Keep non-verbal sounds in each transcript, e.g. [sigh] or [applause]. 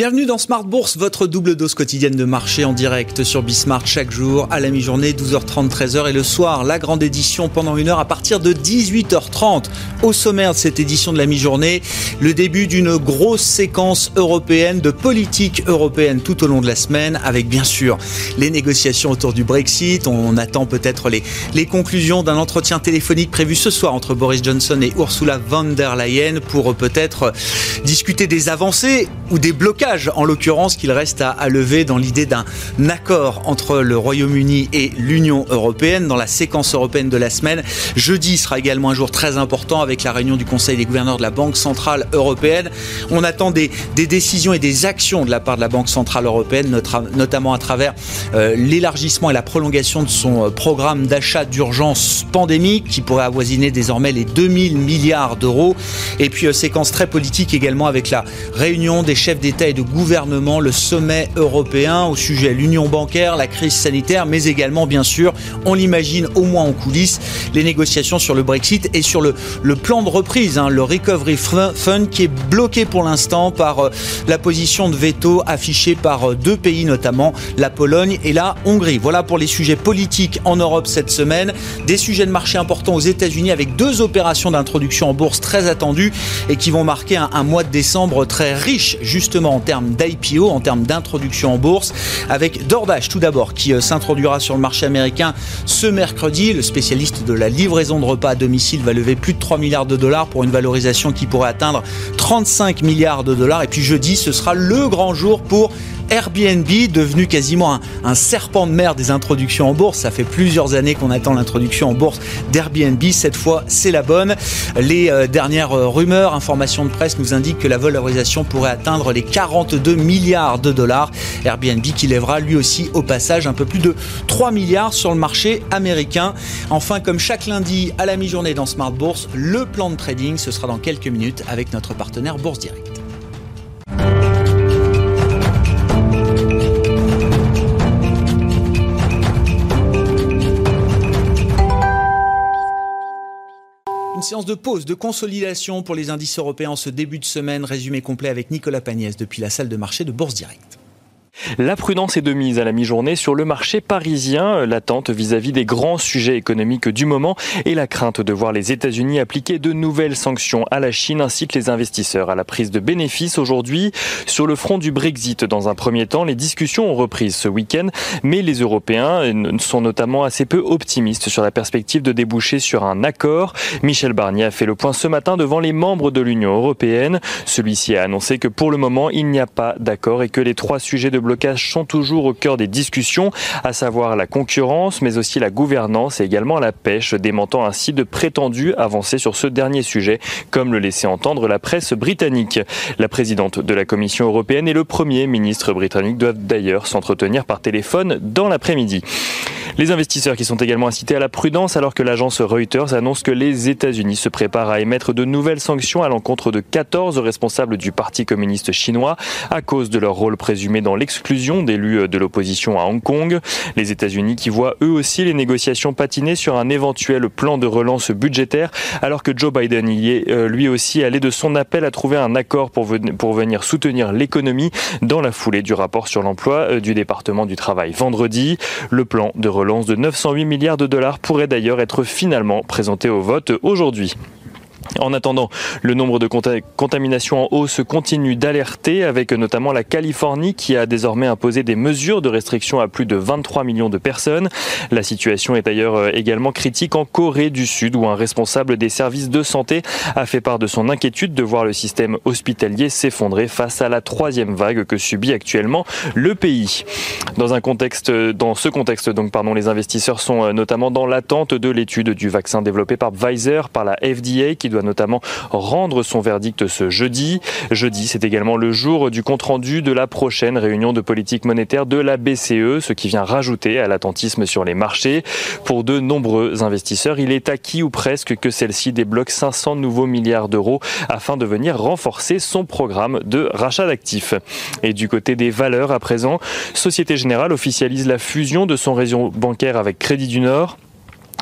Bienvenue dans Smart Bourse, votre double dose quotidienne de marché en direct sur Bismart chaque jour à la mi-journée, 12h30, 13h et le soir, la grande édition pendant une heure à partir de 18h30. Au sommaire de cette édition de la mi-journée, le début d'une grosse séquence européenne de politique européenne tout au long de la semaine avec bien sûr les négociations autour du Brexit. On attend peut-être les, les conclusions d'un entretien téléphonique prévu ce soir entre Boris Johnson et Ursula von der Leyen pour peut-être discuter des avancées ou des blocages en l'occurrence, qu'il reste à, lever dans l'idée d'un accord entre le Royaume-Uni et l'Union européenne dans la séquence européenne de la semaine. Jeudi sera également un jour très important avec la réunion du Conseil des gouverneurs de la Banque centrale européenne. On attend des, décisions et des actions de la part de la Banque centrale européenne, notamment à travers euh, l'élargissement et la prolongation de son euh, programme d'achat d'urgence pandémique qui pourrait avoisiner désormais les 2000 milliards d'euros. Et puis euh, séquence très politique également avec la réunion des chefs d'État et de gouvernement, le sommet européen au sujet de l'union bancaire, la crise sanitaire, mais également, bien sûr, on l'imagine au moins en coulisses, les négociations sur le Brexit et sur le, plan de reprise, hein, le Recovery Fund, qui est bloqué pour l'instant par euh, la position de veto affichée par euh, deux pays, notamment la Pologne et la Hongrie. Voilà pour les sujets politiques en Europe cette semaine. Des sujets de marché importants aux États-Unis avec deux opérations d'introduction en bourse très attendues et qui vont marquer un, un mois de décembre très riche, justement en termes d'IPO, en termes d'introduction en bourse, avec DoorDash tout d'abord, qui euh, s'introduira sur le marché américain ce mercredi. Le spécialiste de la livraison de repas à domicile va lever plus de 3 milliards de dollars pour une valorisation qui pourrait atteindre 35 milliards de dollars. Et puis jeudi, ce sera le grand jour pour Airbnb, devenu quasiment un, serpent de mer des introductions en bourse. Ça fait plusieurs années qu'on attend l'introduction en bourse d'Airbnb. Cette fois, c'est la bonne. Les euh, dernières euh, rumeurs, informations de presse nous indiquent que la valorisation pourrait atteindre les 42 milliards de dollars. Airbnb qui lèvera lui aussi au passage un peu plus de 3 milliards sur le marché américain. Enfin, comme chaque lundi à la mi-journée dans Smart Bourse, le plan de trading, ce sera dans quelques minutes avec notre partenaire Bourse Direct. Séance de pause, de consolidation pour les indices européens en ce début de semaine. Résumé complet avec Nicolas Pagnès depuis la salle de marché de Bourse Direct. La prudence est de mise à la mi-journée sur le marché parisien, l'attente vis-à-vis des grands sujets économiques du moment et la crainte de voir les États-Unis appliquer de nouvelles sanctions à la Chine incite les investisseurs à la prise de bénéfices aujourd'hui. Sur le front du Brexit, dans un premier temps, les discussions ont repris ce week-end, mais les Européens sont notamment assez peu optimistes sur la perspective de déboucher sur un accord. Michel Barnier a fait le point ce matin devant les membres de l'Union européenne. Celui-ci a annoncé que pour le moment, il n'y a pas d'accord et que les trois sujets de blocages sont toujours au cœur des discussions, à savoir la concurrence, mais aussi la gouvernance et également la pêche, démentant ainsi de prétendus avancées sur ce dernier sujet, comme le laissait entendre la presse britannique. La présidente de la Commission européenne et le premier ministre britannique doivent d'ailleurs s'entretenir par téléphone dans l'après-midi. Les investisseurs qui sont également incités à la prudence alors que l'agence Reuters annonce que les États-Unis se préparent à émettre de nouvelles sanctions à l'encontre de 14 responsables du Parti communiste chinois à cause de leur rôle présumé dans l'exclusion d'élus de l'opposition à Hong Kong. Les États-Unis qui voient eux aussi les négociations patiner sur un éventuel plan de relance budgétaire alors que Joe Biden y est euh, lui aussi allé de son appel à trouver un accord pour, pour venir soutenir l'économie dans la foulée du rapport sur l'emploi euh, du département du travail vendredi. Le plan de relance de 908 milliards de dollars pourrait d'ailleurs être finalement présenté au vote aujourd'hui. En attendant, le nombre de contaminations en hausse continue d'alerter, avec notamment la Californie qui a désormais imposé des mesures de restriction à plus de 23 millions de personnes. La situation est d'ailleurs euh, également critique en Corée du Sud, où un responsable des services de santé a fait part de son inquiétude de voir le système hospitalier s'effondrer face à la troisième vague que subit actuellement le pays. Dans un contexte, dans ce contexte, donc, pardon, les investisseurs sont euh, notamment dans l'attente de l'étude du vaccin développé par Pfizer, par la FDA, qui doit notamment rendre son verdict ce jeudi. Jeudi, c'est également le jour du compte-rendu de la prochaine réunion de politique monétaire de la BCE, ce qui vient rajouter à l'attentisme sur les marchés. Pour de nombreux investisseurs, il est acquis ou presque que celle-ci débloque 500 nouveaux milliards d'euros afin de venir renforcer son programme de rachat d'actifs. Et du côté des valeurs, à présent, Société Générale officialise la fusion de son réseau bancaire avec Crédit du Nord.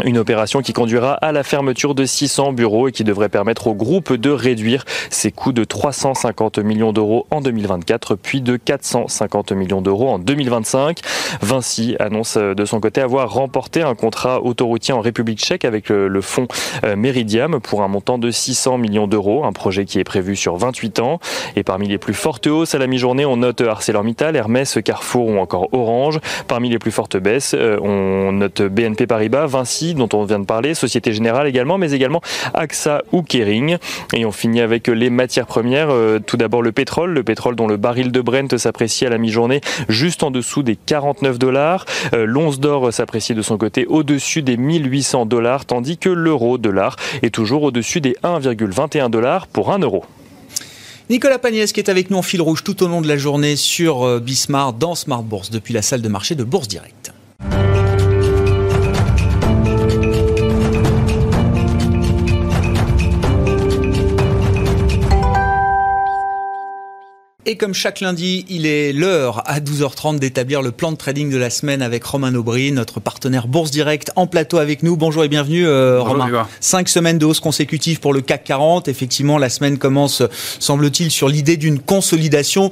Une opération qui conduira à la fermeture de 600 bureaux et qui devrait permettre au groupe de réduire ses coûts de 350 millions d'euros en 2024, puis de 450 millions d'euros en 2025. Vinci annonce euh, de son côté avoir remporté un contrat autoroutier en République tchèque avec le fonds euh, Meridiam pour un montant de 600 millions d'euros, un projet qui est prévu sur 28 ans. Et parmi les plus fortes hausses à la mi-journée, on note ArcelorMittal, Hermès, Carrefour ou encore Orange. Parmi les plus fortes baisses, euh, on note BNP Paribas, Vinci, dont on vient de parler, Société Générale également, mais également AXA ou Kering. Et on finit avec les matières premières. Euh, tout d'abord le pétrole, le pétrole dont le baril de Brent s'apprécie à la mi-journée juste en dessous des 49 dollars. Euh, l'once d'or s'apprécie de son côté au-dessus des 1800 dollars, tandis que l'euro dollar est toujours au-dessus des 1,21 dollars pour 1 euro. Nicolas Pagnès qui est avec nous en fil rouge tout au long de la journée sur euh, Bismart dans Smart Bourse depuis la salle de marché de Bourse Direct. Et comme chaque lundi, il est l'heure à 12h30 d'établir le plan de trading de la semaine avec Romain Aubry, notre partenaire Bourse Direct en plateau avec nous. Bonjour et bienvenue euh, Romain. Cinq semaines de hausse consécutive pour le CAC 40. Effectivement, la semaine commence, semble-t-il, sur l'idée d'une consolidation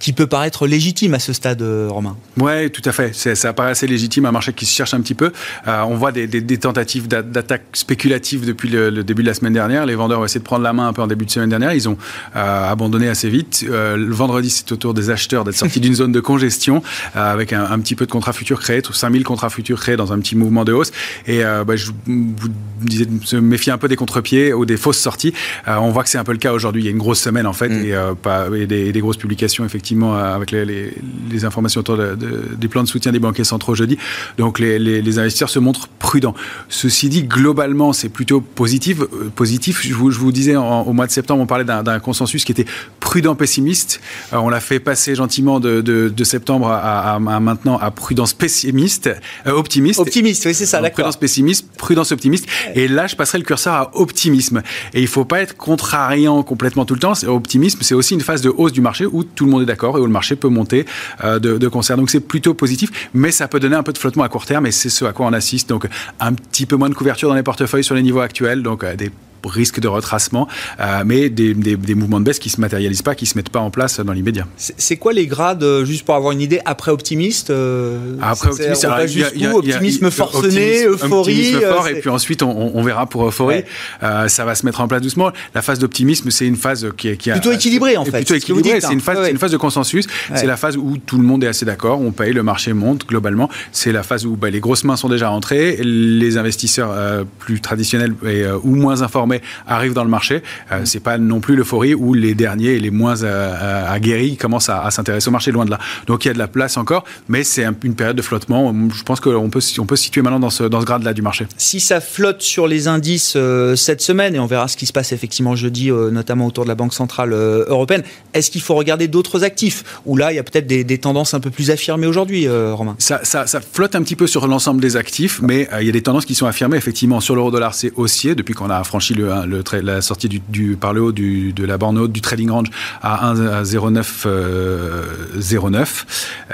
qui peut paraître légitime à ce stade, euh, Romain. Oui, tout à fait. Ça paraît assez légitime, un marché qui se cherche un petit peu. Euh, on voit des, tentatives d'attaque spéculative depuis le, début de la semaine dernière. Les vendeurs ont essayé de prendre la main un peu en début de semaine dernière. Ils ont euh, abandonné assez vite. le vendredi, c'est au tour des acheteurs d'être sortis [laughs] d'une zone de congestion avec un, petit peu de contrats futurs créés, 5000 contrats futurs créés dans un petit mouvement de hausse. Et bah, je vous disais de se méfier un peu des contre-pieds ou des fausses sorties. on voit que c'est un peu le cas aujourd'hui. Il y a une grosse semaine en fait mm. et, pas, et des grosses publications effectivement euh, avec les, informations autour des plans de soutien des banquiers centraux jeudi. Donc les, investisseurs se montrent prudents. Ceci dit, globalement, c'est plutôt positif. Euh, positif. Je vous, je vous disais, au mois de septembre, on parlait d'un consensus qui était prudent pessimiste. Euh, on l'a fait passer gentiment de, septembre à, maintenant à prudence pessimiste, optimiste. Optimiste, oui, c'est ça, d'accord. Prudence pessimiste, prudence optimiste. Et là, je passerai le curseur à optimisme. Et il ne faut pas être contrariant complètement tout le temps. Optimisme, c'est aussi une phase de hausse du marché où tout le monde est d'accord et où le marché peut monter euh, de, concert. Donc c'est plutôt positif, mais ça peut donner un peu de flottement à court terme et c'est ce à quoi on assiste. Donc un petit peu moins de couverture dans les portefeuilles sur les niveaux actuels, donc euh, des risque de retracement, euh, mais des, mouvements de baisse qui ne se matérialisent pas, qui ne se mettent pas en place dans l'immédiat. C'est quoi les grades, euh, juste pour avoir une idée, après optimiste euh, Après optimiste, il y, a, optimisme forcené, euphorie. Optimisme fort, et puis ensuite on, verra pour euphorie. ça va se mettre en place doucement. La phase d'optimisme, c'est une phase qui, est qui plutôt équilibrée en fait. Plutôt équilibrée. C'est une phase, une phase de consensus. C'est la phase où tout le monde est assez d'accord. On paye, le marché monte globalement. C'est la phase où bah, les grosses mains sont déjà rentrées, les investisseurs plus traditionnels et, ou moins informés arrivent dans le marché. Euh, c'est pas non plus l'euphorie où les derniers et les moins euh, euh, aguerris commencent à, s'intéresser au marché loin de là. Donc il y a de la place encore, mais c'est une période de flottement. Je pense qu'on peut, on peut se situer maintenant dans ce, dans ce grade-là du marché. Si ça flotte sur les indices cette semaine, et on verra ce qui se passe effectivement jeudi, notamment autour de la Banque Centrale Européenne, est-ce qu'il faut regarder d'autres actifs? Ou là, il y a peut-être des, tendances un peu plus affirmées aujourd'hui, Romain? Ça, ça, ça, flotte un petit peu sur l'ensemble des actifs, mais il y a des tendances qui sont affirmées. Effectivement, sur l'euro-dollar, c'est haussier depuis qu'on a franchi le, le la sortie du, par le haut du, de la borne haute du trading range à 1,09 euh, 09,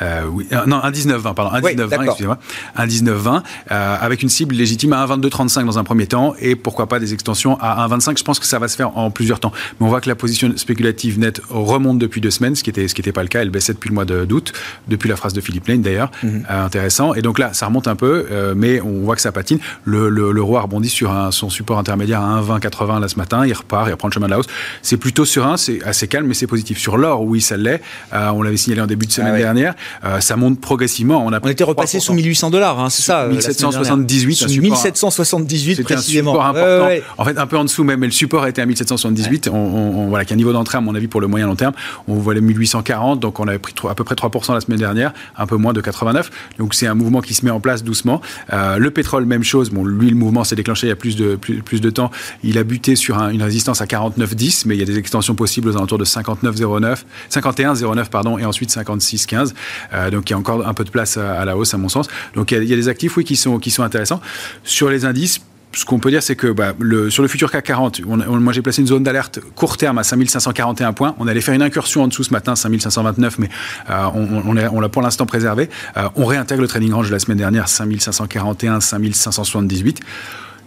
euh, oui, euh, non 1,1920 pardon 1,1920 excusez-moi 1,1920 euh, avec une cible légitime à 1,2235 dans un premier temps et pourquoi pas des extensions à 1,25 je pense que ça va se faire en plusieurs temps. Mais on voit que la position spéculative nette remonte depuis deux semaines ce qui était ce qui n'était pas le cas. Elle baissait depuis le mois d'août depuis la phrase de Philippe Lane d'ailleurs. Mhm. intéressant. Et donc là ça remonte un peu mais on voit que ça patine. Le, le, roi rebondit sur un, son support intermédiaire à 1,2080 là ce matin, il repart, il reprend le chemin de la hausse. C'est plutôt serein, c'est assez calme, mais c'est positif. Sur l'or, oui, ça l'est. On l'avait signalé en début de semaine dernière. Ça monte progressivement. On, a on était repassé sous 1800 dollars, hein, c'est ça 1778. Euh, sous 1778 précisément. Un support important. En fait, un peu en dessous même, mais le support était à 1778. On, voilà, qu'un niveau d'entrée, à mon avis, pour le moyen long terme. On voit les 1840, donc on avait pris à peu près 3% la semaine dernière, un peu moins de 89. Donc c'est un mouvement qui se met en place doucement. le pétrole, même chose. Bon, lui, le mouvement s'est déclenché il y a plus de, plus de temps. Il a buté sur une résistance à 49,10, mais il y a des extensions possibles aux alentours de 59,09, 51,09 pardon, et ensuite 56,15. Euh, donc il y a encore un peu de place à, la hausse à mon sens. Donc il y, a, des actifs oui qui sont intéressants sur les indices ce qu'on peut dire, c'est que bah, sur le futur CAC 40, moi j'ai placé une zone d'alerte court terme à 5541 points. On allait faire une incursion en dessous ce matin, 5529, mais on, on l'a pour l'instant préservé. on réintègre le trading range de la semaine dernière, 5541, 5578.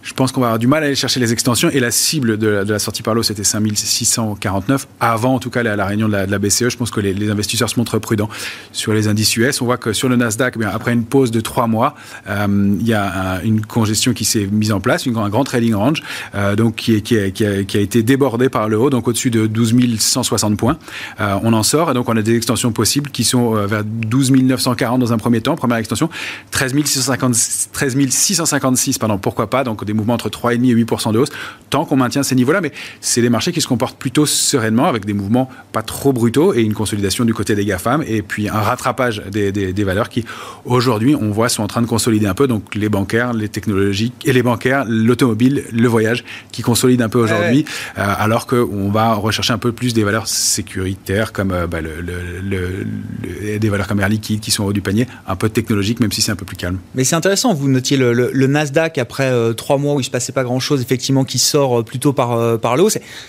Je pense qu'on va avoir du mal à aller chercher les extensions. Et la cible de la, sortie par l'eau, c'était 5649. Avant, en tout cas, la, la réunion de la, BCE, je pense que les, investisseurs se montrent prudents. Sur les indices US, on voit que sur le Nasdaq, bien, après une pause de trois mois, euh, il y a une congestion qui s'est mise en place, une, un grand trading range, euh, donc qui, a, été débordé par le haut, donc au-dessus de 12 160 points. Euh, on en sort, et donc on a des extensions possibles qui sont vers 12 940 dans un premier temps, première extension, 13 656, 13 656 pardon, pourquoi pas, donc des mouvements entre 3,5 et 8% de hausse, tant qu'on maintient ces niveaux-là. Mais c'est des marchés qui se comportent plutôt sereinement, avec des mouvements pas trop brutaux et une consolidation du côté des GAFAM, et puis un rattrapage des, des, valeurs qui, aujourd'hui, on voit, sont en train de consolider un peu. Donc les bancaires, les technologiques, et les bancaires, l'automobile, le voyage, qui consolident un peu aujourd'hui, euh, alors qu'on va rechercher un peu plus des valeurs sécuritaires, comme euh, bah, le, des valeurs comme Air Liquide, qui sont au haut du panier, un peu technologiques, même si c'est un peu plus calme. Mais c'est intéressant, vous notiez le, Nasdaq après euh, trois mois où il se passait pas grand-chose, effectivement, qui sort euh, plutôt par, euh, par le haut.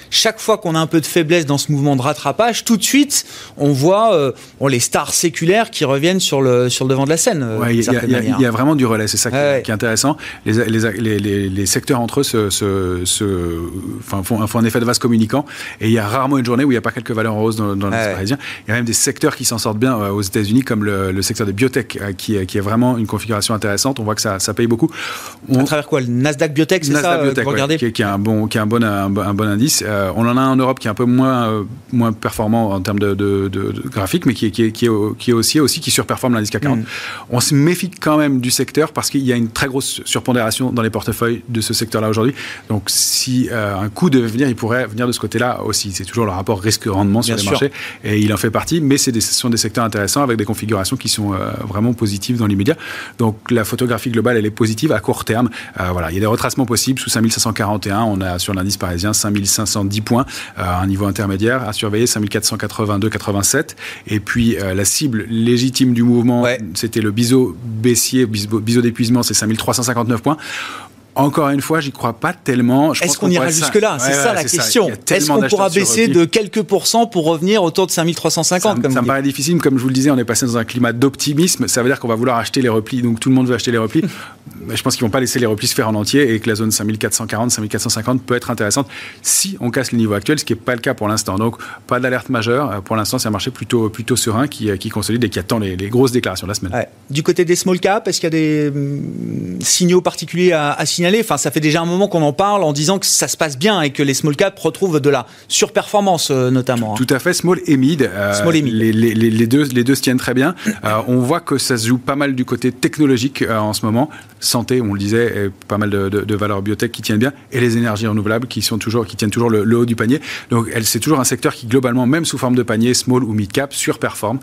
Chaque fois qu'on a un peu de faiblesse dans ce mouvement de rattrapage, tout de suite, on voit euh, les stars séculaires qui reviennent sur le, sur le devant de la scène. Il y, a vraiment du relais, c'est ça qui, est intéressant. Les, les, les, les, secteurs entre eux se, se, se enfin, font, font, un effet de vase communicant et il y a rarement une journée où il n'y a pas quelques valeurs en hausse dans, dans parisien. Il y a même des secteurs qui s'en sortent bien aux États-Unis, comme le, secteur des biotech, qui, qui est vraiment une configuration intéressante. On voit que ça, ça paye beaucoup. À travers quoi Le Nasdaq Biotech c'est ça euh, Biotech, qui, est un bon, qui est un bon, un, bon indice. Euh, on en a un en Europe qui est un peu moins, euh, moins performant en termes de, de, de, graphique, mais qui est, qui est, qui est, qui est aussi, aussi qui surperforme l'indice CAC 40. Mm. On se méfie quand même du secteur parce qu'il y a une très grosse surpondération dans les portefeuilles de ce secteur-là aujourd'hui. Donc, si un coup devait venir, il pourrait venir de ce côté-là aussi. C'est toujours le rapport risque-rendement sur les marchés et il en fait partie, mais c'est ce sont des secteurs intéressants avec des configurations qui sont vraiment positives dans l'immédiat. Donc, la photographie globale, elle est positive à court terme. voilà, il y a des retracements possible. Sous 5541, on a sur l'indice parisien 5510 points, euh, un niveau intermédiaire à surveiller 5482,87. Et puis euh, la cible légitime du mouvement, c'était le biseau baissier, biseau d'épuisement, c'est 5359 points. Encore une fois, j'y crois pas tellement. Est-ce qu'on ira jusque-là? C'est ça la question. Est-ce qu'on pourra baisser de quelques pourcents pour revenir autour de 5350 Ça, ça me paraît difficile. Comme je vous le disais, on est passé dans un climat d'optimisme. Ça veut dire qu'on va vouloir acheter les replis. Donc tout le monde veut acheter les replis. [laughs] Mais je pense qu'ils vont pas laisser les replis se faire en entier et que la zone 5440, 5450 peut être intéressante si on casse les niveaux actuels, ce qui n'est pas le cas pour l'instant. Donc pas d'alerte majeure. Euh, pour l'instant, c'est un marché plutôt, plutôt serein qui, euh, qui consolide et qui attend les, grosses déclarations de la semaine. Du côté des small caps, est-ce qu'il y a des hum, signaux particuliers à, à signaler? Enfin, ça fait déjà un moment qu'on en parle en disant que ça se passe bien et que les small caps retrouvent de la surperformance euh, notamment. Hein. Tout, à fait, small et mid. Euh, small et mid. Les, deux, les deux se tiennent très bien. [clears throat] Euh, on voit que ça se joue pas mal du côté technologique en ce moment. Santé, on le disait, et pas mal de, valeurs biotech qui tiennent bien, et les énergies renouvelables qui sont toujours, qui tiennent toujours le, haut du panier. Donc, c'est toujours un secteur qui globalement, même sous forme de panier, small ou mid cap, surperforme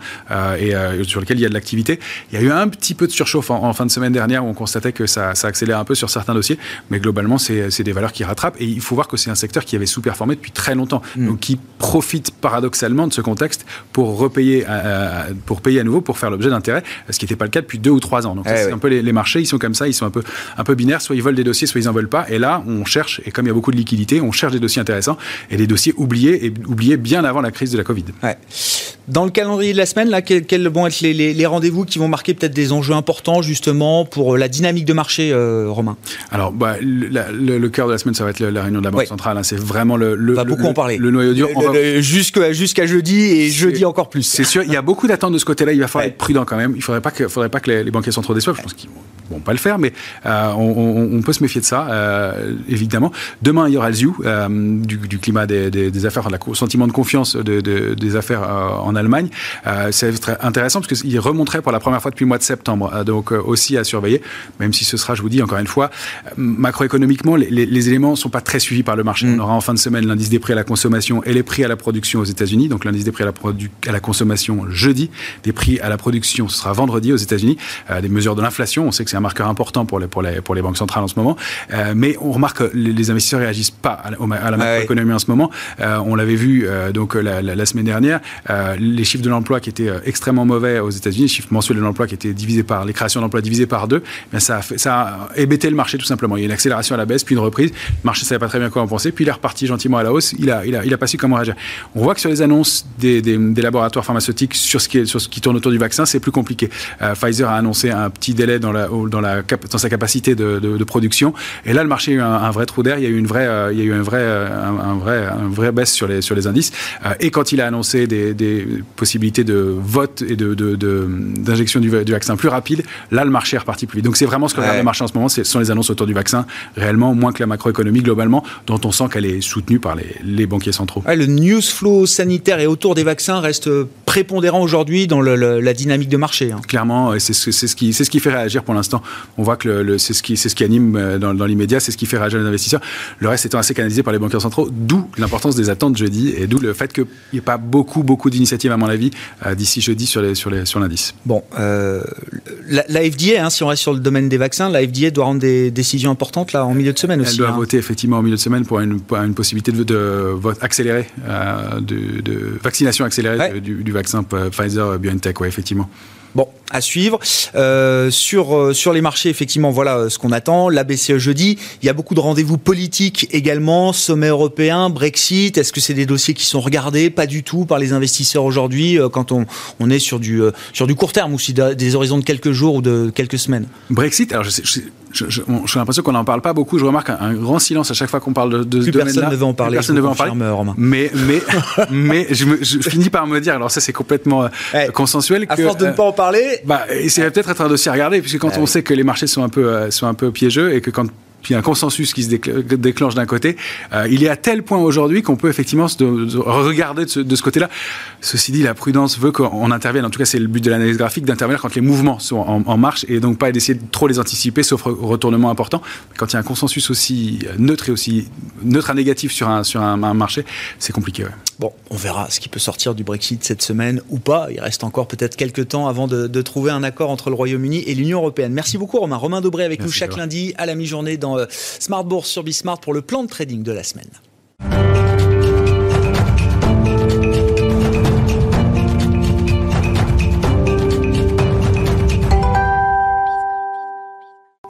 et sur lequel il y a de l'activité. Il y a eu un petit peu de surchauffe en, fin de semaine dernière où on constatait que ça, ça accélère un peu sur certains dossiers mais globalement, c'est des valeurs qui rattrapent. Et il faut voir que c'est un secteur qui avait sous-performé depuis très longtemps, mm. donc qui profite paradoxalement de ce contexte pour repayer, pour payer à nouveau, pour faire l'objet d'intérêt, ce qui n'était pas le cas depuis deux ou trois ans. Donc, eh c'est un peu les, marchés, ils sont comme ça, ils sont un peu, un peu binaires, soit ils veulent des dossiers, soit ils n'en veulent pas. Et là, on cherche, et comme il y a beaucoup de liquidités, on cherche des dossiers intéressants et des dossiers oubliés, et oubliés bien avant la crise de la Covid. Dans le calendrier de la semaine, là, quels, vont être les, rendez-vous qui vont marquer peut-être des enjeux importants justement pour la dynamique de marché, euh, Romain? Alors, bah, le, cœur de la semaine, ça va être la réunion de la Banque centrale. Hein. c'est vraiment le, le, va beaucoup en parler. le noyau dur. Jusqu'à jeudi et jeudi encore plus. C'est sûr, il y a beaucoup d'attentes de ce côté-là. Il va falloir être prudent quand même. Il ne faudrait pas que, faudrait pas que les, banquiers sont trop déçus. Je pense qu'ils vont pas le faire, mais euh, on, peut se méfier de ça, euh, évidemment. Demain, il y aura le ZIU, euh, du, climat des, des, affaires, le sentiment de confiance de, des affaires en Allemagne. c'est très intéressant parce qu'il remonterait pour la première fois depuis le mois de septembre, donc aussi à surveiller, même si ce sera, je vous dis encore une fois, macroéconomiquement, les, les éléments ne sont pas très suivis par le marché. Mm. On aura en fin de semaine l'indice des prix à la consommation et les prix à la production aux États-Unis. Donc l'indice des prix à la, à la consommation jeudi, des prix à la production ce sera vendredi aux États-Unis. des mesures de l'inflation, on sait que c'est un marqueur important pour les, pour les, pour les banques centrales en ce moment. mais on remarque que les, investisseurs réagissent pas à, la macroéconomie en ce moment. on l'avait vu donc la, la, semaine dernière, les chiffres de l'emploi qui étaient extrêmement mauvais aux États-Unis, les chiffres mensuels de l'emploi qui étaient divisés par les créations d'emplois divisées par deux, mais ça a, fait, ça a hébété le marché tout simplement. Il y a une accélération à la baisse, puis une reprise. Le marché ne savait pas très bien quoi en penser, puis il est reparti gentiment à la hausse. Il a, il a, il a pas su comment réagir. On voit que sur les annonces des, des, des laboratoires pharmaceutiques sur ce, qui est, sur ce qui tourne autour du vaccin, c'est plus compliqué. Euh, Pfizer a annoncé un petit délai dans, la, dans, la, dans sa capacité de, de, de, production. Et là, le marché a eu un, vrai trou d'air. Il y a eu une vraie, euh, il y a eu un vrai, un, vrai, un vrai baisse sur les, sur les indices. Euh, et quand il a annoncé des, des possibilités de vote et de, d'injection du, du, vaccin plus rapide, là, le marché est reparti plus vite. Donc, c'est vraiment ce que regarde le marché en ce moment. Ce sont les annonces autour du vaccin, réellement, moins que la macroéconomie globalement, dont on sent qu'elle est soutenue par les, les banquiers centraux. le news flow sanitaire et autour des vaccins reste prépondérant aujourd'hui dans la dynamique de marché. Hein. Clairement, c'est ce, ce, qui, ce qui fait réagir pour l'instant. On voit que le, c'est ce, qui, ce qui anime euh, dans, dans l'immédiat, c'est ce qui fait réagir les investisseurs. Le reste étant assez canalisé par les banquiers centraux, d'où l'importance des attentes jeudi et d'où le fait qu'il n'y ait pas beaucoup, beaucoup d'initiatives, à mon avis, euh, d'ici jeudi sur, les, sur, les, sur l'indice. Bon, euh, la, FDA, hein, si on reste sur le domaine des vaccins, la FDA doit rendre des décisions importantes là, en milieu de semaine aussi. Elle doit hein. voter effectivement en milieu de semaine pour une, une possibilité de, de vote accéléré, euh, de, de, vaccination accélérée du, du, vaccin Pfizer BioNTech, ouais, effectivement. Bon, à suivre. Euh, sur, euh, sur les marchés, effectivement, voilà ce qu'on attend. La BCE jeudi, il y a beaucoup de rendez-vous politiques également, sommet européen, Brexit. Est-ce que c'est des dossiers qui sont regardés? Pas du tout par les investisseurs aujourd'hui quand on, on est sur du, sur du court terme ou si des horizons de quelques jours ou de quelques semaines. Brexit, alors je sais, j'ai l'impression qu'on n'en parle pas beaucoup. Je remarque un, grand silence à chaque fois qu'on parle de, ce domaine-là. Personne ne veut en parler. Personne ne veut en parler. Mais, mais, [laughs] mais je, me, je, finis par me dire, alors ça c'est complètement consensuel. À force de ne pas en parler, bah, c'est peut-être être un dossier à regarder, puisque quand on sait que les marchés sont un peu, euh, sont un peu piégeux et que quand puis un consensus qui se déclenche d'un côté. Euh, il est à tel point aujourd'hui qu'on peut effectivement se regarder de ce, côté-là. Ceci dit, la prudence veut qu'on intervienne, en tout cas c'est le but de l'analyse graphique, d'intervenir quand les mouvements sont en, marche et donc pas d'essayer de trop les anticiper, sauf retournement important. Quand il y a un consensus aussi neutre et aussi neutre à négatif sur un, marché, c'est compliqué. Bon, on verra ce qui peut sortir du Brexit cette semaine ou pas. Il reste encore peut-être quelques temps avant de, trouver un accord entre le Royaume-Uni et l'Union européenne. Merci beaucoup Romain. Romain Dobré avec nous chaque lundi à la mi-journée dans euh, Smart Bourse sur Bismart pour le plan de trading de la semaine.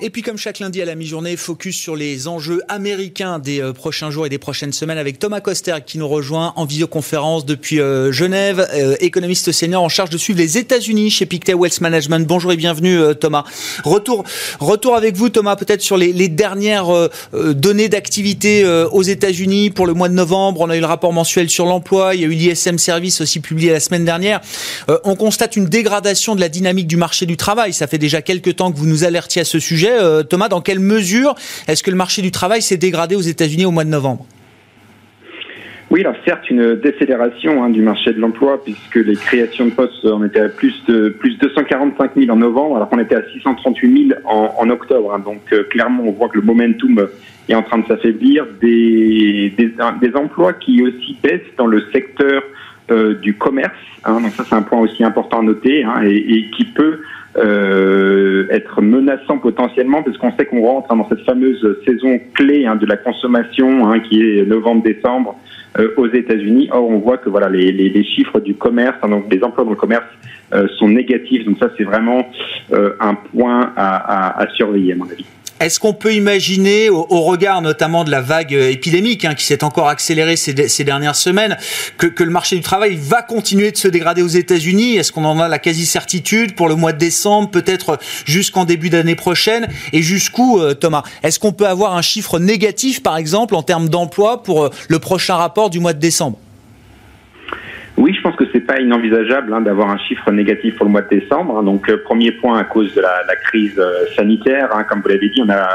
Et puis comme chaque lundi à la mi-journée, focus sur les enjeux américains des euh, prochains jours et des prochaines semaines avec Thomas Coster qui nous rejoint en visioconférence depuis euh, Genève, euh, économiste senior en charge de suivre les États-Unis chez Pictet Wealth Management. Bonjour et bienvenue Thomas. Retour, retour avec vous Thomas peut-être sur les, les dernières données d'activité aux États-Unis pour le mois de novembre. On a eu le rapport mensuel sur l'emploi, il y a eu l'ISM Service aussi publié la semaine dernière. on constate une dégradation de la dynamique du marché du travail. Ça fait déjà quelques temps que vous nous alertiez à ce sujet. Euh, Thomas, dans quelle mesure est-ce que le marché du travail s'est dégradé aux États-Unis au mois de novembre? Oui, alors certes une décélération hein, du marché de l'emploi puisque les créations de postes on était à plus de plus 245 000 en novembre alors qu'on était à 638 000 en, octobre. Hein. donc euh, clairement on voit que le momentum est en train de s'affaiblir. Des, des, emplois qui aussi baissent dans le secteur euh, du commerce. Hein. donc ça c'est un point aussi important à noter et, et, qui peut euh, être menaçant potentiellement parce qu'on sait qu'on rentre dans cette fameuse saison clé hein, de la consommation hein, qui est novembre-décembre euh, aux États-Unis. Or, on voit que voilà les, les, les chiffres du commerce, hein, donc les emplois dans le commerce, euh, sont négatifs. Donc ça, c'est vraiment euh, un point à, à, à surveiller, à mon avis. Est-ce qu'on peut imaginer, au, regard notamment de la vague euh, épidémique hein, qui s'est encore accélérée ces, dernières semaines, que, le marché du travail va continuer de se dégrader aux États-Unis? Est-ce qu'on en a la quasi-certitude pour le mois de décembre, peut-être jusqu'en début d'année prochaine? Et jusqu'où, euh, Thomas? Est-ce qu'on peut avoir un chiffre négatif, par exemple, en termes d'emploi pour euh, le prochain rapport du mois de décembre oui, je pense que c'est pas inenvisageable hein, d'avoir un chiffre négatif pour le mois de décembre. Hein. Donc, euh, premier point à cause de la, crise euh, sanitaire, hein, comme vous l'avez dit, on a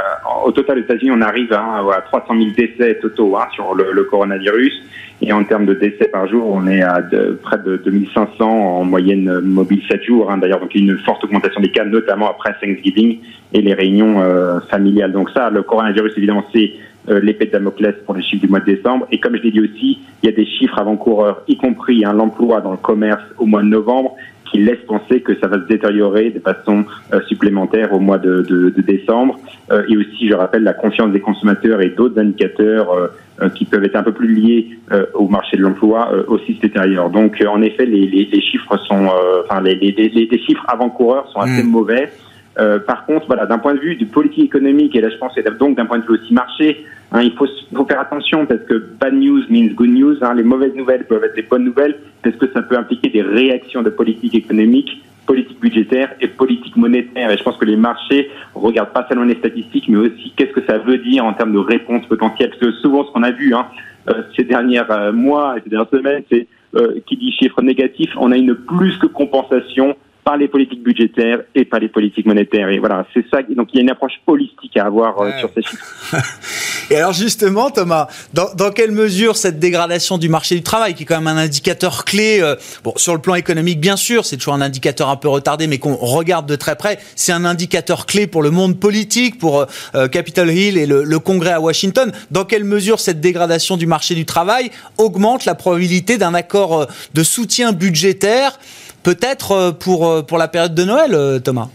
au total aux États-Unis, on arrive à, à 300 000 décès totaux sur le, coronavirus. Et en termes de décès par jour, on est à près de 2500 en moyenne mobile 7 jours. D'ailleurs, donc une forte augmentation des cas, notamment après Thanksgiving et les réunions euh, familiales. Donc ça, le coronavirus, évidemment, c'est euh, l'épée de Damoclès pour les chiffres du mois de décembre. Et comme je l'ai dit aussi, il y a des chiffres avant-coureurs, y compris hein, l'emploi dans le commerce au mois de novembre, qui laisse penser que ça va se détériorer de façon supplémentaire au mois de, de, de décembre. et aussi, je rappelle, la confiance des consommateurs et d'autres indicateurs qui peuvent être un peu plus liés au marché de l'emploi aussi se détériorent. Donc, en effet, les, les, les chiffres sont, enfin, les, les, les, chiffres avant-coureurs sont assez mmh. mauvais. Euh, par contre, voilà, d'un point de vue de politique économique, et là je pense et donc d'un point de vue aussi marché, hein, il faut, faut, faire attention parce que bad news means good news. Hein, les mauvaises nouvelles peuvent être des bonnes nouvelles parce que ça peut impliquer des réactions de politique économique, politique budgétaire et politique monétaire. Et je pense que les marchés regardent pas seulement les statistiques, mais aussi qu'est-ce que ça veut dire en termes de réponse potentielle. Parce que souvent, ce qu'on a vu hein, euh, ces derniers euh, mois et ces dernières semaines, c'est qui dit chiffre négatif, on a une plus que compensation par les politiques budgétaires et par les politiques monétaires. Et voilà, c'est ça. Donc il y a une approche holistique à avoir euh, sur ces chiffres. [laughs] et alors justement, Thomas, dans, dans, quelle mesure cette dégradation du marché du travail, qui est quand même un indicateur clé, euh, bon, sur le plan économique, bien sûr, c'est toujours un indicateur un peu retardé, mais qu'on regarde de très près, c'est un indicateur clé pour le monde politique, pour euh, Capitol Hill et le, le Congrès à Washington. Dans quelle mesure cette dégradation du marché du travail augmente la probabilité d'un accord de soutien budgétaire peut-être euh, pour, euh, pour la période de Noël, euh, Thomas?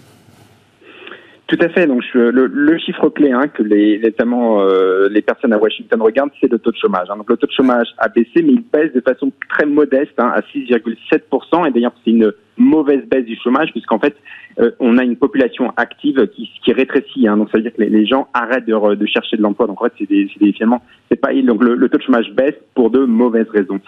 Tout à fait. Donc le, le chiffre clé hein, que les, notamment les personnes à Washington regardent, c'est le taux de chômage. Hein. Donc le taux de chômage a baissé, mais il baisse de façon très modeste, hein, à 6,7%. Et d'ailleurs, c'est une mauvaise baisse du chômage, puisqu'en fait, euh, on a une population active qui, qui rétrécit. Hein, donc ça veut dire que les, gens arrêtent de, de, chercher de l'emploi. Donc en fait, c'est des, des, finalement, c'est pas donc le, le, taux de chômage baisse pour de mauvaises raisons.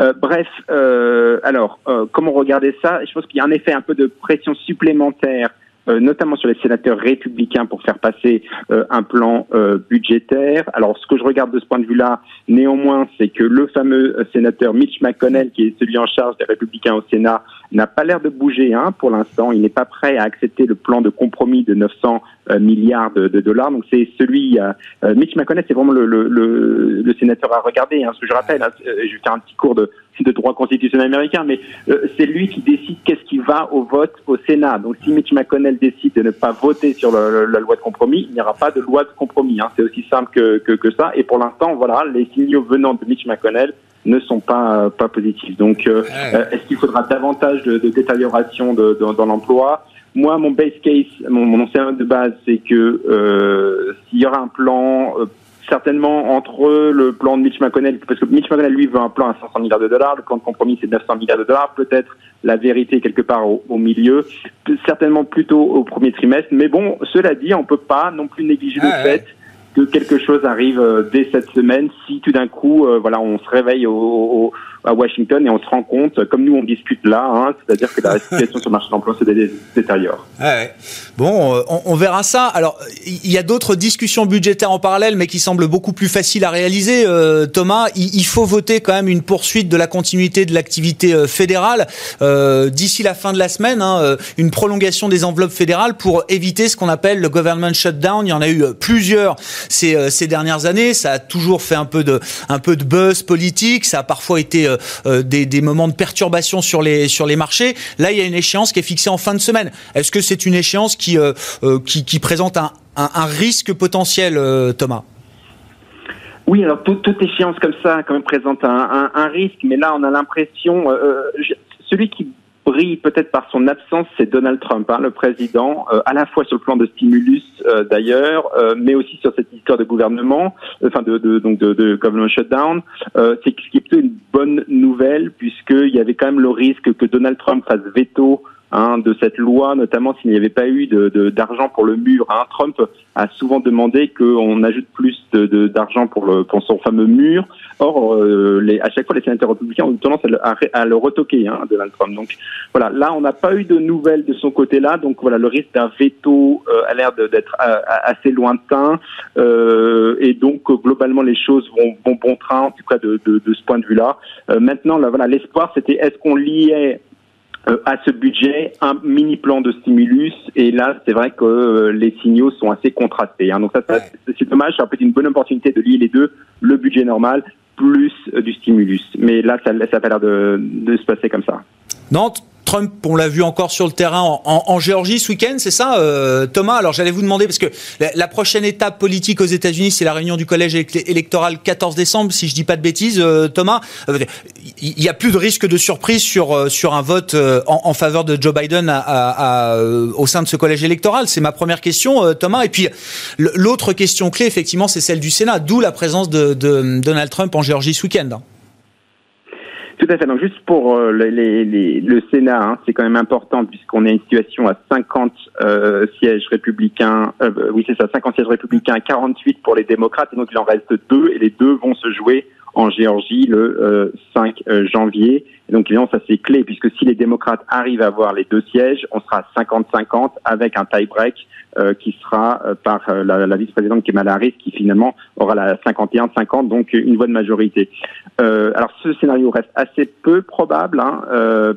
Euh, bref, euh, alors euh, comment regarder ça? Je pense qu'il y a un effet un peu de pression supplémentaire euh, notamment sur les sénateurs républicains pour faire passer euh, un plan euh, budgétaire. Alors, ce que je regarde de ce point de vue-là, néanmoins, c'est que le fameux sénateur Mitch McConnell, qui est celui en charge des républicains au Sénat, n'a pas l'air de bouger hein, pour l'instant. Il n'est pas prêt à accepter le plan de compromis de 900 milliards de, dollars. Donc c'est celui, Mitch McConnell, c'est vraiment le, le, le, sénateur à regarder. Hein, ce que je rappelle, hein, je vais faire un petit cours de, de droit constitutionnel américain, mais euh, c'est lui qui décide qu'est-ce qui va au vote au Sénat. Donc si Mitch McConnell décide de ne pas voter sur la loi de compromis, il n'y aura pas de loi de compromis. Hein. C'est aussi simple que, que, que, ça. Et pour l'instant, voilà, les signaux venant de Mitch McConnell ne sont pas euh, pas positifs. Donc, euh, est-ce qu'il faudra davantage de, de détérioration de, dans l'emploi? Moi, mon base case, mon, mon ancien de base, c'est que s'il y aura un plan certainement entre le plan de Mitch McConnell, parce que Mitch McConnell, lui, veut un plan à 500 milliards de dollars, le plan de compromis, c'est 900 milliards de dollars, peut-être la vérité quelque part au, milieu, certainement plutôt au premier trimestre, mais bon, cela dit, on peut pas non plus négliger le fait que quelque chose arrive euh, dès cette semaine si tout d'un coup, euh, voilà, on se réveille au, à Washington et on se rend compte, comme nous on discute là, hein, c'est-à-dire que la situation sur le marché de l'emploi se détériore. Ouais. Bon, euh, on, verra ça. Alors, il y a d'autres discussions budgétaires en parallèle, mais qui semblent beaucoup plus faciles à réaliser. Thomas, il, faut voter quand même une poursuite de la continuité de l'activité fédérale d'ici la fin de la semaine, hein, une prolongation des enveloppes fédérales pour éviter ce qu'on appelle le government shutdown. Il y en a eu plusieurs ces, ces dernières années. Ça a toujours fait un peu de buzz politique. Ça a parfois été euh, euh, des, moments de perturbation sur les, marchés. Là, il y a une échéance qui est fixée en fin de semaine. Est-ce que c'est une échéance qui, euh, qui, présente un, risque potentiel, Thomas? Oui, alors toute, échéance comme ça quand même présente un, risque, mais là on a l'impression, celui qui brille peut-être par son absence, c'est Donald Trump, hein, le président, euh, à la fois sur le plan de stimulus euh, d'ailleurs, euh, mais aussi sur cette histoire de gouvernement, enfin de, de, donc de, de shutdown. c'est ce qui est plutôt une bonne nouvelle puisqu'il y avait quand même le risque que Donald Trump fasse veto Hein, de cette loi, notamment s'il n'y avait pas eu d'argent pour le mur. Hein. Trump a souvent demandé qu'on ajoute plus d'argent pour, son fameux mur. Or, euh, à chaque fois, les sénateurs républicains ont tendance à le, à, le retoquer, hein, Donald Trump. Donc voilà, là, on n'a pas eu de nouvelles de son côté-là. Donc voilà, le risque d'un veto euh, a l'air d'être euh, assez lointain. et donc, globalement, les choses vont, bon train, en tout cas de, de, ce point de vue-là. maintenant, là, voilà, l'espoir, c'était est-ce qu'on liait euh, à ce budget un mini plan de stimulus. Et là c'est vrai que euh, les signaux sont assez contrastés hein. donc ça, c'est dommage. C'est peut-être une bonne opportunité de lier les deux. Le budget normal plus euh, du stimulus. Mais là ça ça a pas l'air de, de se passer comme ça. Non Trump, on l'a vu encore sur le terrain en, Géorgie ce week-end, c'est ça, Thomas? Alors j'allais vous demander, parce que la, prochaine étape politique aux États-Unis, c'est la réunion du collège électoral 14 décembre, si je dis pas de bêtises, Thomas. Il n'y a plus de risque de surprise sur, sur un vote en, faveur de Joe Biden au sein de ce collège électoral? C'est ma première question, Thomas. Et puis l'autre question clé, effectivement, c'est celle du Sénat, d'où la présence de, Donald Trump en Géorgie ce week-end. Tout à fait. Donc juste pour euh, le Sénat, hein, c'est quand même important puisqu'on est une situation à 50 euh, sièges républicains. Euh, oui, c'est ça, 50 sièges républicains, 48 pour les démocrates, et donc il en reste deux, et les deux vont se jouer en Géorgie le 5 janvier. Et donc évidemment, ça c'est clé puisque si les démocrates arrivent à avoir les deux sièges, on sera 50-50 avec un tie-break euh, qui sera euh, par euh, la, la vice-présidente Kamala Harris qui finalement aura la 51-50, donc une voix de majorité. alors ce scénario reste assez peu probable, hein,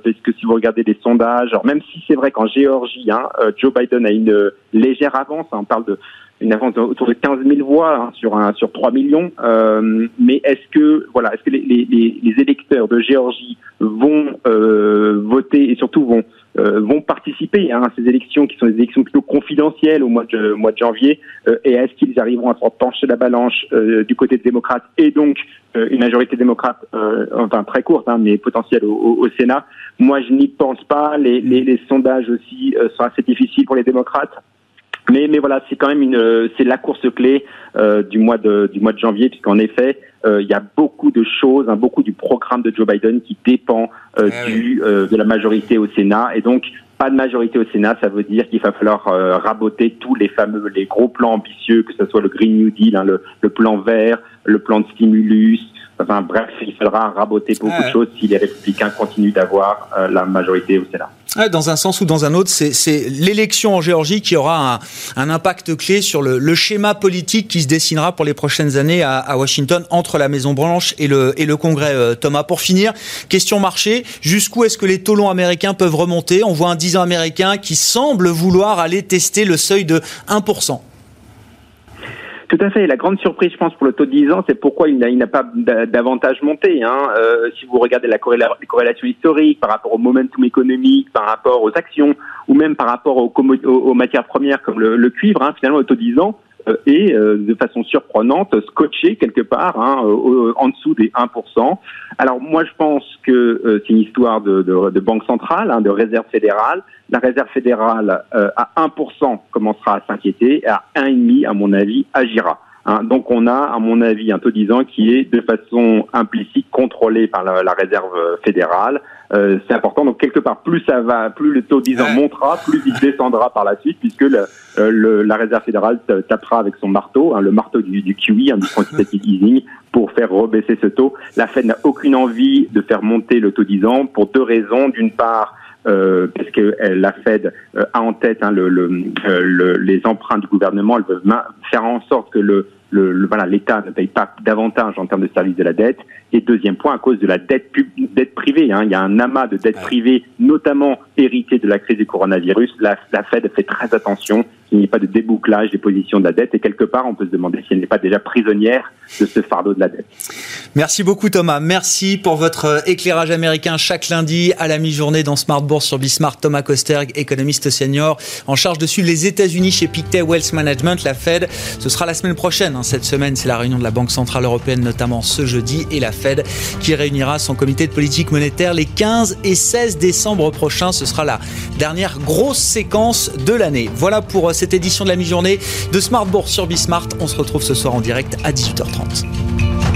puisque si vous regardez les sondages, alors même si c'est vrai qu'en Géorgie, hein, Joe Biden a une légère avance, hein, on parle de une avance autour de 15 000 voix hein, sur un, sur 3 millions. Euh, mais est-ce que voilà, est-ce que les, les, les, électeurs de Géorgie vont euh, voter et surtout vont euh, vont participer hein, à ces élections qui sont des élections plutôt confidentielles au mois de, mois de janvier euh, et est-ce qu'ils arriveront à pencher la balance euh, du côté des démocrates et donc une majorité démocrate enfin très courte hein, mais potentielle au, au, Sénat? Moi je n'y pense pas. Les, les, les sondages aussi sont assez difficiles pour les démocrates mais, mais voilà, c'est quand même une, c'est la course clé euh, du mois de du mois de janvier, puisqu'en effet, euh, il y a beaucoup de choses, hein, beaucoup du programme de Joe Biden qui dépend euh, ah du euh, de la majorité au Sénat, et donc pas de majorité au Sénat, ça veut dire qu'il va falloir euh, raboter tous les fameux, les gros plans ambitieux, que ce soit le Green New Deal, hein, le, le plan vert, le plan de stimulus, Enfin bref, il faudra raboter beaucoup de choses si les républicains continuent d'avoir euh, la majorité au Sénat. Dans un sens ou dans un autre, c'est l'élection en Géorgie qui aura un, impact clé sur le, schéma politique qui se dessinera pour les prochaines années à, Washington entre la Maison Blanche et le, Congrès. Euh, Thomas, pour finir, question marché, jusqu'où est-ce que les taux longs américains peuvent remonter? On voit un 10 ans américain qui semble vouloir aller tester le seuil de 1%. Tout à fait. La grande surprise, je pense, pour le taux de 10 ans, c'est pourquoi il n'a pas davantage monté. Hein. Euh, si vous regardez la corrélation historique par rapport au momentum économique, par rapport aux actions, ou même par rapport aux, matières premières comme le, cuivre, hein, finalement, le taux de 10 ans euh, est euh, de façon surprenante scotché quelque part hein, en dessous des 1%. Alors moi, je pense que c'est une histoire de, de, de banque centrale, hein, de réserve fédérale la réserve fédérale euh, à 1% commencera à s'inquiéter et à 1,5% à mon avis agira. Hein, donc on a, à mon avis, un taux 10 ans qui est de façon implicite contrôlé par la, réserve fédérale. Euh, c'est important. Donc quelque part, plus ça va, plus le taux 10 ans montera, plus il descendra par la suite, puisque le, euh, le, la réserve fédérale tapera avec son marteau, hein, le marteau du, du QE, hein, du quantitative easing, pour faire rebaisser ce taux. La Fed n'a aucune envie de faire monter le taux 10 ans pour deux raisons. D'une part, euh, parce que la Fed euh, a en tête hein, le, le, euh, le, les emprunts du gouvernement, elle veut faire en sorte que le, le, voilà, l'État ne paye pas davantage en termes de service de la dette. Et deuxième point, à cause de la dette, dette privée. Hein, il y a un amas de dettes privées, notamment héritées de la crise du coronavirus. La, la Fed fait très attention qu'il n'y ait pas de débouclage des positions de la dette. Et quelque part, on peut se demander si elle n'est pas déjà prisonnière de ce fardeau de la dette. Merci beaucoup Thomas. Merci pour votre euh, éclairage américain chaque lundi à la mi-journée dans Smart Bourse sur Bismart. Thomas Kosterg, économiste senior, en charge de suivre les États-Unis chez Pictet Wealth Management, la Fed. Ce sera la semaine prochaine. Hein. Cette semaine, c'est la réunion de la Banque Centrale Européenne, notamment ce jeudi, et la Fed qui réunira son comité de politique monétaire les 15 et 16 décembre prochains. Ce sera la dernière grosse séquence de l'année. Voilà pour euh, cette édition de la mi-journée de Smart Bourse sur Bismart. On se retrouve ce soir en direct à 18h30.